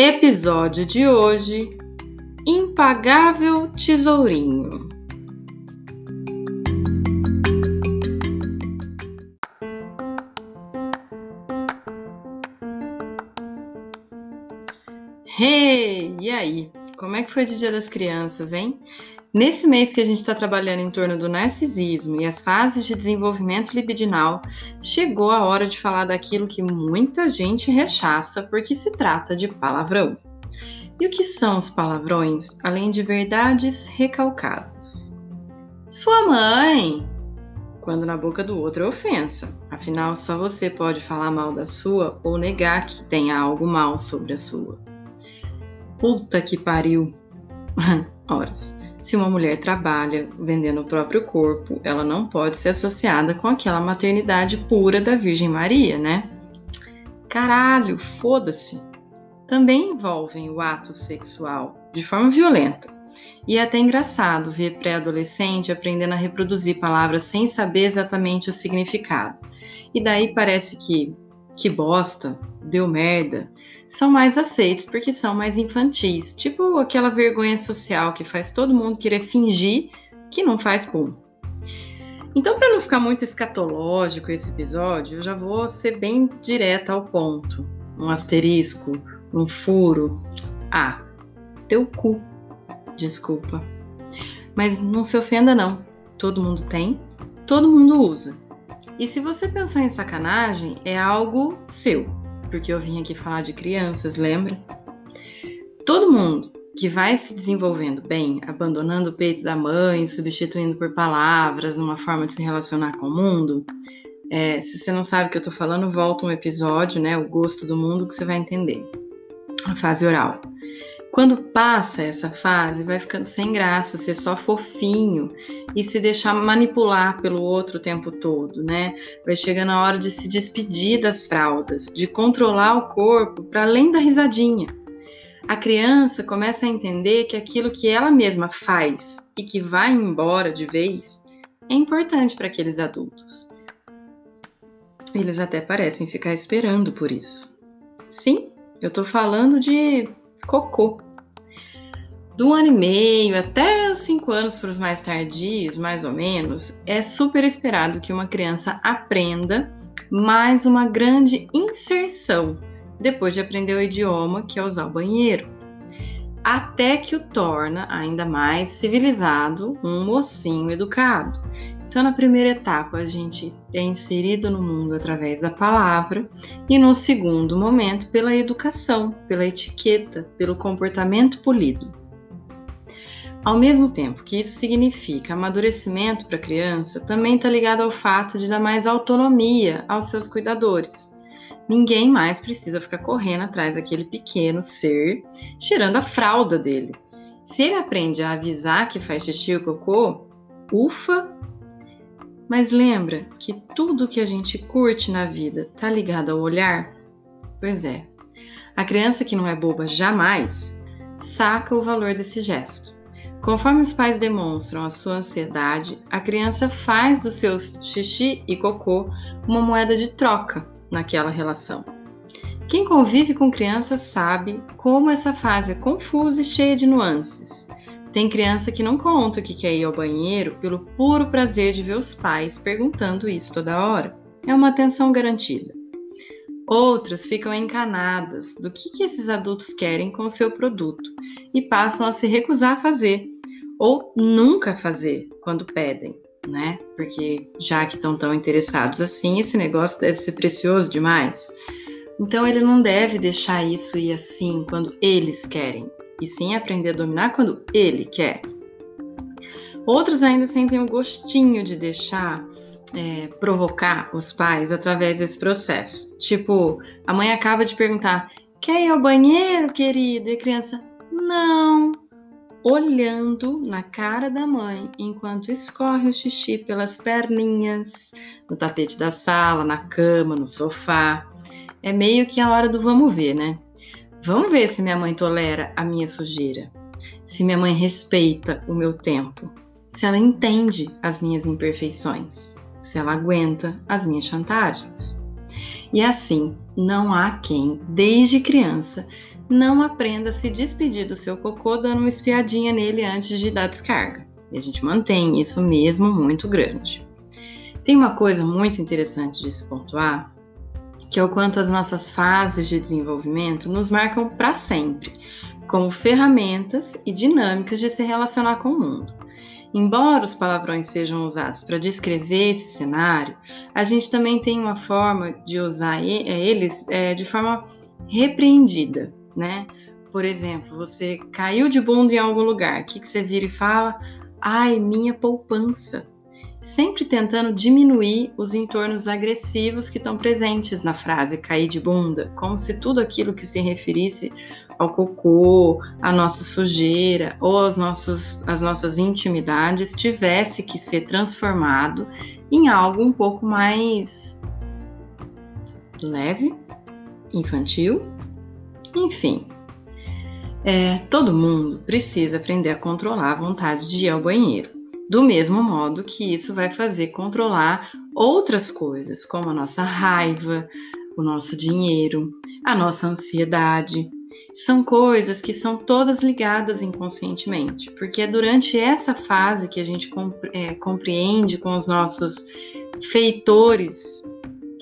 Episódio de hoje: Impagável Tesourinho. Hey, e aí? Como é que foi de Dia das Crianças, hein? Nesse mês que a gente está trabalhando em torno do narcisismo e as fases de desenvolvimento libidinal, chegou a hora de falar daquilo que muita gente rechaça porque se trata de palavrão. E o que são os palavrões, além de verdades recalcadas? Sua mãe! Quando na boca do outro é ofensa. Afinal, só você pode falar mal da sua ou negar que tenha algo mal sobre a sua. Puta que pariu! Horas. Se uma mulher trabalha vendendo o próprio corpo, ela não pode ser associada com aquela maternidade pura da Virgem Maria, né? Caralho, foda-se. Também envolvem o ato sexual de forma violenta. E é até engraçado ver pré-adolescente aprendendo a reproduzir palavras sem saber exatamente o significado. E daí parece que que bosta, deu merda, são mais aceitos porque são mais infantis, tipo aquela vergonha social que faz todo mundo querer fingir que não faz pum. Então, para não ficar muito escatológico esse episódio, eu já vou ser bem direta ao ponto. Um asterisco, um furo. Ah, teu cu. Desculpa. Mas não se ofenda não. Todo mundo tem, todo mundo usa. E se você pensou em sacanagem, é algo seu, porque eu vim aqui falar de crianças, lembra? Todo mundo que vai se desenvolvendo bem, abandonando o peito da mãe, substituindo por palavras, numa forma de se relacionar com o mundo, é, se você não sabe o que eu tô falando, volta um episódio, né? O gosto do mundo, que você vai entender. A fase oral. Quando passa essa fase, vai ficando sem graça, ser só fofinho e se deixar manipular pelo outro o tempo todo, né? Vai chegando a hora de se despedir das fraldas, de controlar o corpo para além da risadinha. A criança começa a entender que aquilo que ela mesma faz e que vai embora de vez é importante para aqueles adultos. Eles até parecem ficar esperando por isso. Sim, eu tô falando de cocô. Do ano e meio até os cinco anos para os mais tardios, mais ou menos, é super esperado que uma criança aprenda mais uma grande inserção depois de aprender o idioma, que é usar o banheiro, até que o torna ainda mais civilizado, um mocinho educado. Então, na primeira etapa, a gente é inserido no mundo através da palavra, e no segundo momento, pela educação, pela etiqueta, pelo comportamento polido. Ao mesmo tempo que isso significa amadurecimento para a criança, também está ligado ao fato de dar mais autonomia aos seus cuidadores. Ninguém mais precisa ficar correndo atrás daquele pequeno ser, tirando a fralda dele. Se ele aprende a avisar que faz xixi ou cocô, ufa, mas lembra que tudo que a gente curte na vida tá ligado ao olhar? Pois é. A criança que não é boba jamais saca o valor desse gesto. Conforme os pais demonstram a sua ansiedade, a criança faz dos seus xixi e cocô uma moeda de troca naquela relação. Quem convive com crianças sabe como essa fase é confusa e cheia de nuances. Tem criança que não conta que quer ir ao banheiro pelo puro prazer de ver os pais perguntando isso toda hora. É uma atenção garantida. Outras ficam encanadas do que, que esses adultos querem com o seu produto e passam a se recusar a fazer ou nunca fazer quando pedem, né? Porque já que estão tão interessados assim, esse negócio deve ser precioso demais. Então ele não deve deixar isso ir assim quando eles querem e sim aprender a dominar quando ele quer. Outros ainda sentem o gostinho de deixar é, provocar os pais através desse processo. Tipo, a mãe acaba de perguntar: quer ir ao banheiro, querido? E a criança: não. Olhando na cara da mãe enquanto escorre o xixi pelas perninhas, no tapete da sala, na cama, no sofá. É meio que a hora do vamos ver, né? Vamos ver se minha mãe tolera a minha sujeira, se minha mãe respeita o meu tempo, se ela entende as minhas imperfeições, se ela aguenta as minhas chantagens. E assim, não há quem, desde criança, não aprenda a se despedir do seu cocô dando uma espiadinha nele antes de dar descarga. E a gente mantém isso mesmo muito grande. Tem uma coisa muito interessante de se pontuar, que é o quanto as nossas fases de desenvolvimento nos marcam para sempre, como ferramentas e dinâmicas de se relacionar com o mundo. Embora os palavrões sejam usados para descrever esse cenário, a gente também tem uma forma de usar é, eles é, de forma repreendida, né? Por exemplo, você caiu de bunda em algum lugar, o que, que você vira e fala? Ai, minha poupança. Sempre tentando diminuir os entornos agressivos que estão presentes na frase cair de bunda, como se tudo aquilo que se referisse ao cocô, à nossa sujeira ou aos nossos, as nossas intimidades tivesse que ser transformado em algo um pouco mais leve, infantil, enfim. É, todo mundo precisa aprender a controlar a vontade de ir ao banheiro. Do mesmo modo que isso vai fazer controlar outras coisas, como a nossa raiva, o nosso dinheiro, a nossa ansiedade, são coisas que são todas ligadas inconscientemente, porque é durante essa fase que a gente é, compreende com os nossos feitores,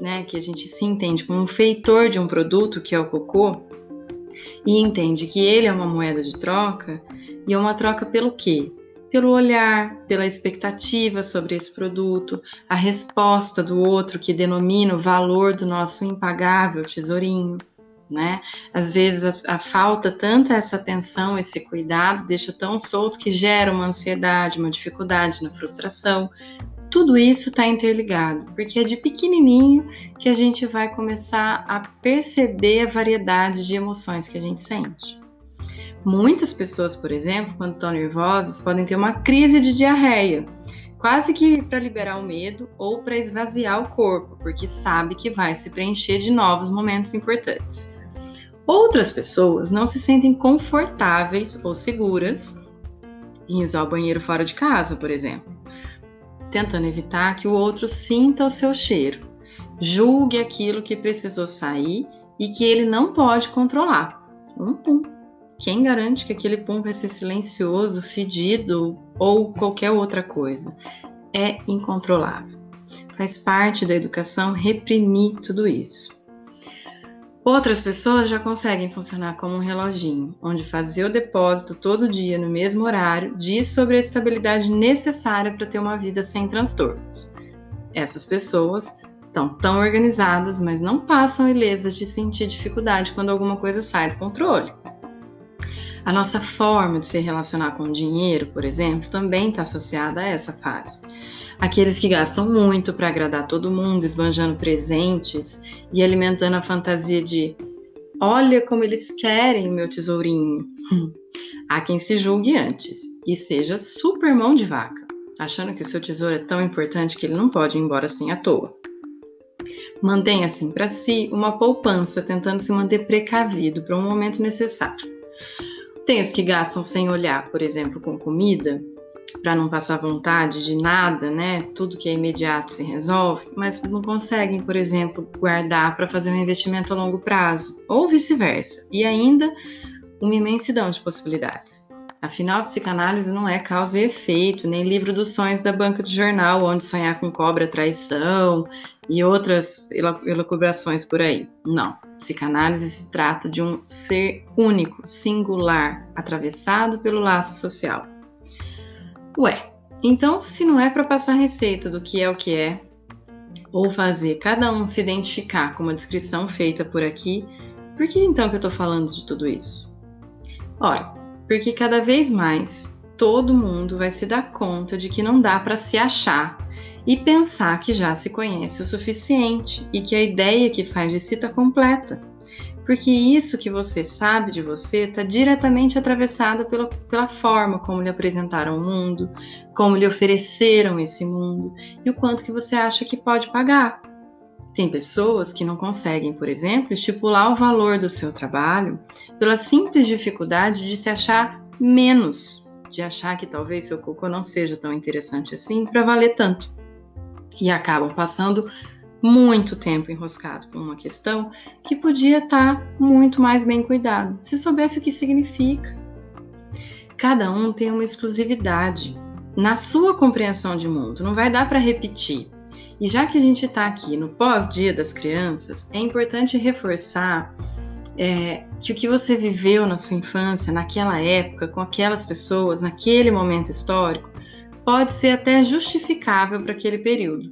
né, que a gente se entende como um feitor de um produto, que é o cocô, e entende que ele é uma moeda de troca, e é uma troca pelo quê? Pelo olhar, pela expectativa sobre esse produto, a resposta do outro que denomina o valor do nosso impagável tesourinho né? Às vezes a, a, falta tanta essa atenção, esse cuidado, deixa tão solto que gera uma ansiedade, uma dificuldade na frustração. Tudo isso está interligado, porque é de pequenininho que a gente vai começar a perceber a variedade de emoções que a gente sente. Muitas pessoas, por exemplo, quando estão nervosas, podem ter uma crise de diarreia, quase que para liberar o medo ou para esvaziar o corpo, porque sabe que vai se preencher de novos momentos importantes. Outras pessoas não se sentem confortáveis ou seguras em usar o banheiro fora de casa, por exemplo, tentando evitar que o outro sinta o seu cheiro, julgue aquilo que precisou sair e que ele não pode controlar. Um pum. Quem garante que aquele pum vai ser silencioso, fedido ou qualquer outra coisa? É incontrolável. Faz parte da educação reprimir tudo isso. Outras pessoas já conseguem funcionar como um reloginho, onde fazer o depósito todo dia no mesmo horário diz sobre a estabilidade necessária para ter uma vida sem transtornos. Essas pessoas estão tão organizadas, mas não passam ilesas de sentir dificuldade quando alguma coisa sai do controle. A nossa forma de se relacionar com o dinheiro, por exemplo, também está associada a essa fase. Aqueles que gastam muito para agradar todo mundo, esbanjando presentes e alimentando a fantasia de olha como eles querem o meu tesourinho. Há quem se julgue antes e seja super mão de vaca, achando que o seu tesouro é tão importante que ele não pode ir embora assim à toa. Mantenha assim para si uma poupança, tentando se manter precavido para um momento necessário. Tem os que gastam sem olhar, por exemplo, com comida, para não passar vontade de nada, né? Tudo que é imediato se resolve, mas não conseguem, por exemplo, guardar para fazer um investimento a longo prazo, ou vice-versa. E ainda uma imensidão de possibilidades. Afinal, a psicanálise não é causa e efeito, nem livro dos sonhos da banca de jornal, onde sonhar com cobra traição e outras elucubrações por aí. Não. Psicanálise se trata de um ser único, singular, atravessado pelo laço social. Ué, então se não é para passar receita do que é o que é, ou fazer cada um se identificar com uma descrição feita por aqui, por que então que eu estou falando de tudo isso? Ora, porque cada vez mais todo mundo vai se dar conta de que não dá para se achar e pensar que já se conhece o suficiente e que a ideia que faz de si está completa. Porque isso que você sabe de você está diretamente atravessado pela, pela forma como lhe apresentaram o mundo, como lhe ofereceram esse mundo e o quanto que você acha que pode pagar. Tem pessoas que não conseguem, por exemplo, estipular o valor do seu trabalho pela simples dificuldade de se achar menos, de achar que talvez seu cocô não seja tão interessante assim para valer tanto. E acabam passando muito tempo enroscado com uma questão que podia estar muito mais bem cuidado, se soubesse o que significa. Cada um tem uma exclusividade na sua compreensão de mundo, não vai dar para repetir. E já que a gente está aqui no pós-dia das crianças, é importante reforçar é, que o que você viveu na sua infância, naquela época, com aquelas pessoas, naquele momento histórico, pode ser até justificável para aquele período,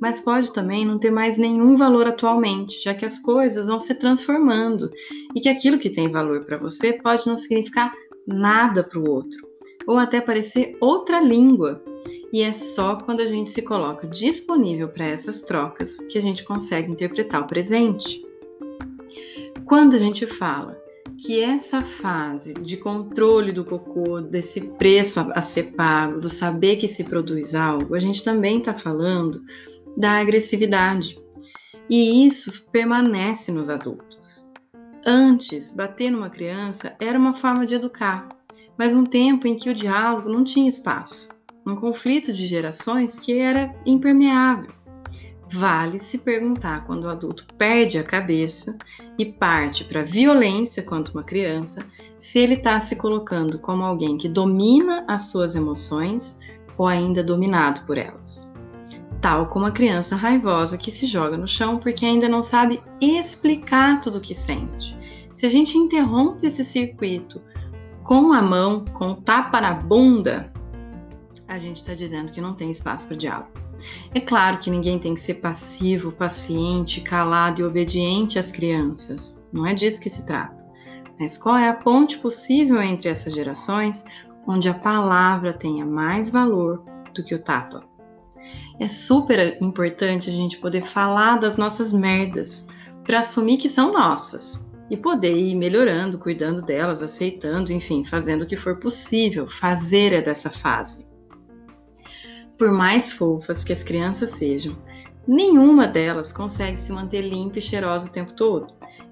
mas pode também não ter mais nenhum valor atualmente, já que as coisas vão se transformando e que aquilo que tem valor para você pode não significar nada para o outro, ou até parecer outra língua. E é só quando a gente se coloca disponível para essas trocas que a gente consegue interpretar o presente. Quando a gente fala que essa fase de controle do cocô, desse preço a, a ser pago, do saber que se produz algo, a gente também está falando da agressividade. E isso permanece nos adultos. Antes, bater numa criança era uma forma de educar, mas um tempo em que o diálogo não tinha espaço, um conflito de gerações que era impermeável. Vale se perguntar quando o adulto perde a cabeça e parte para violência quanto uma criança, se ele está se colocando como alguém que domina as suas emoções ou ainda dominado por elas. Tal como a criança raivosa que se joga no chão porque ainda não sabe explicar tudo o que sente. Se a gente interrompe esse circuito com a mão, com o tapa na bunda, a gente está dizendo que não tem espaço para diálogo. É claro que ninguém tem que ser passivo, paciente, calado e obediente às crianças. Não é disso que se trata. Mas qual é a ponte possível entre essas gerações onde a palavra tenha mais valor do que o tapa? É super importante a gente poder falar das nossas merdas para assumir que são nossas e poder ir melhorando, cuidando delas, aceitando, enfim, fazendo o que for possível. Fazer é dessa fase. Por mais fofas que as crianças sejam, nenhuma delas consegue se manter limpa e cheirosa o tempo todo.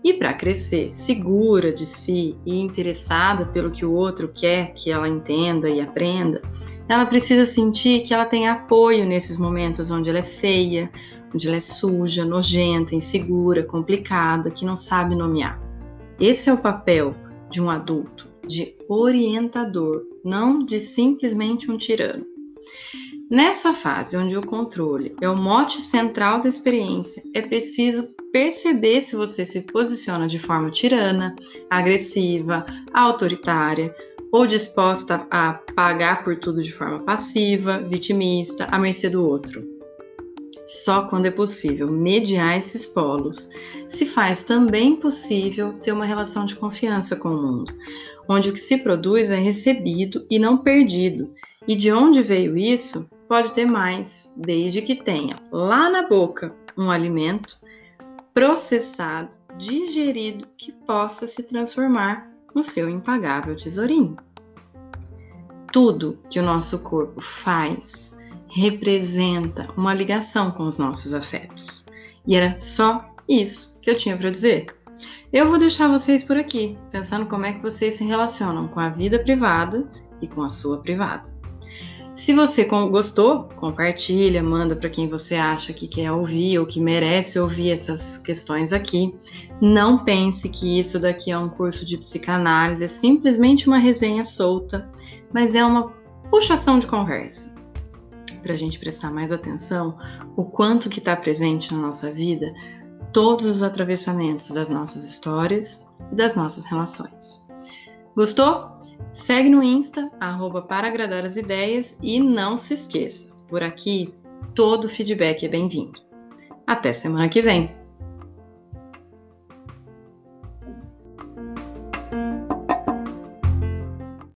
E para crescer segura de si e interessada pelo que o outro quer que ela entenda e aprenda, ela precisa sentir que ela tem apoio nesses momentos onde ela é feia, onde ela é suja, nojenta, insegura, complicada, que não sabe nomear. Esse é o papel de um adulto, de orientador, não de simplesmente um tirano. Nessa fase, onde o controle é o mote central da experiência, é preciso perceber se você se posiciona de forma tirana, agressiva, autoritária ou disposta a pagar por tudo de forma passiva, vitimista, à mercê do outro. Só quando é possível mediar esses polos, se faz também possível ter uma relação de confiança com o mundo, onde o que se produz é recebido e não perdido. E de onde veio isso? Pode ter mais, desde que tenha lá na boca um alimento processado, digerido, que possa se transformar no seu impagável tesourinho. Tudo que o nosso corpo faz representa uma ligação com os nossos afetos. E era só isso que eu tinha para dizer. Eu vou deixar vocês por aqui, pensando como é que vocês se relacionam com a vida privada e com a sua privada. Se você gostou, compartilha, manda para quem você acha que quer ouvir ou que merece ouvir essas questões aqui. Não pense que isso daqui é um curso de psicanálise, é simplesmente uma resenha solta, mas é uma puxação de conversa para a gente prestar mais atenção o quanto que está presente na nossa vida todos os atravessamentos das nossas histórias e das nossas relações. Gostou? Segue no Insta, arroba para agradar as ideias e não se esqueça, por aqui todo feedback é bem-vindo. Até semana que vem!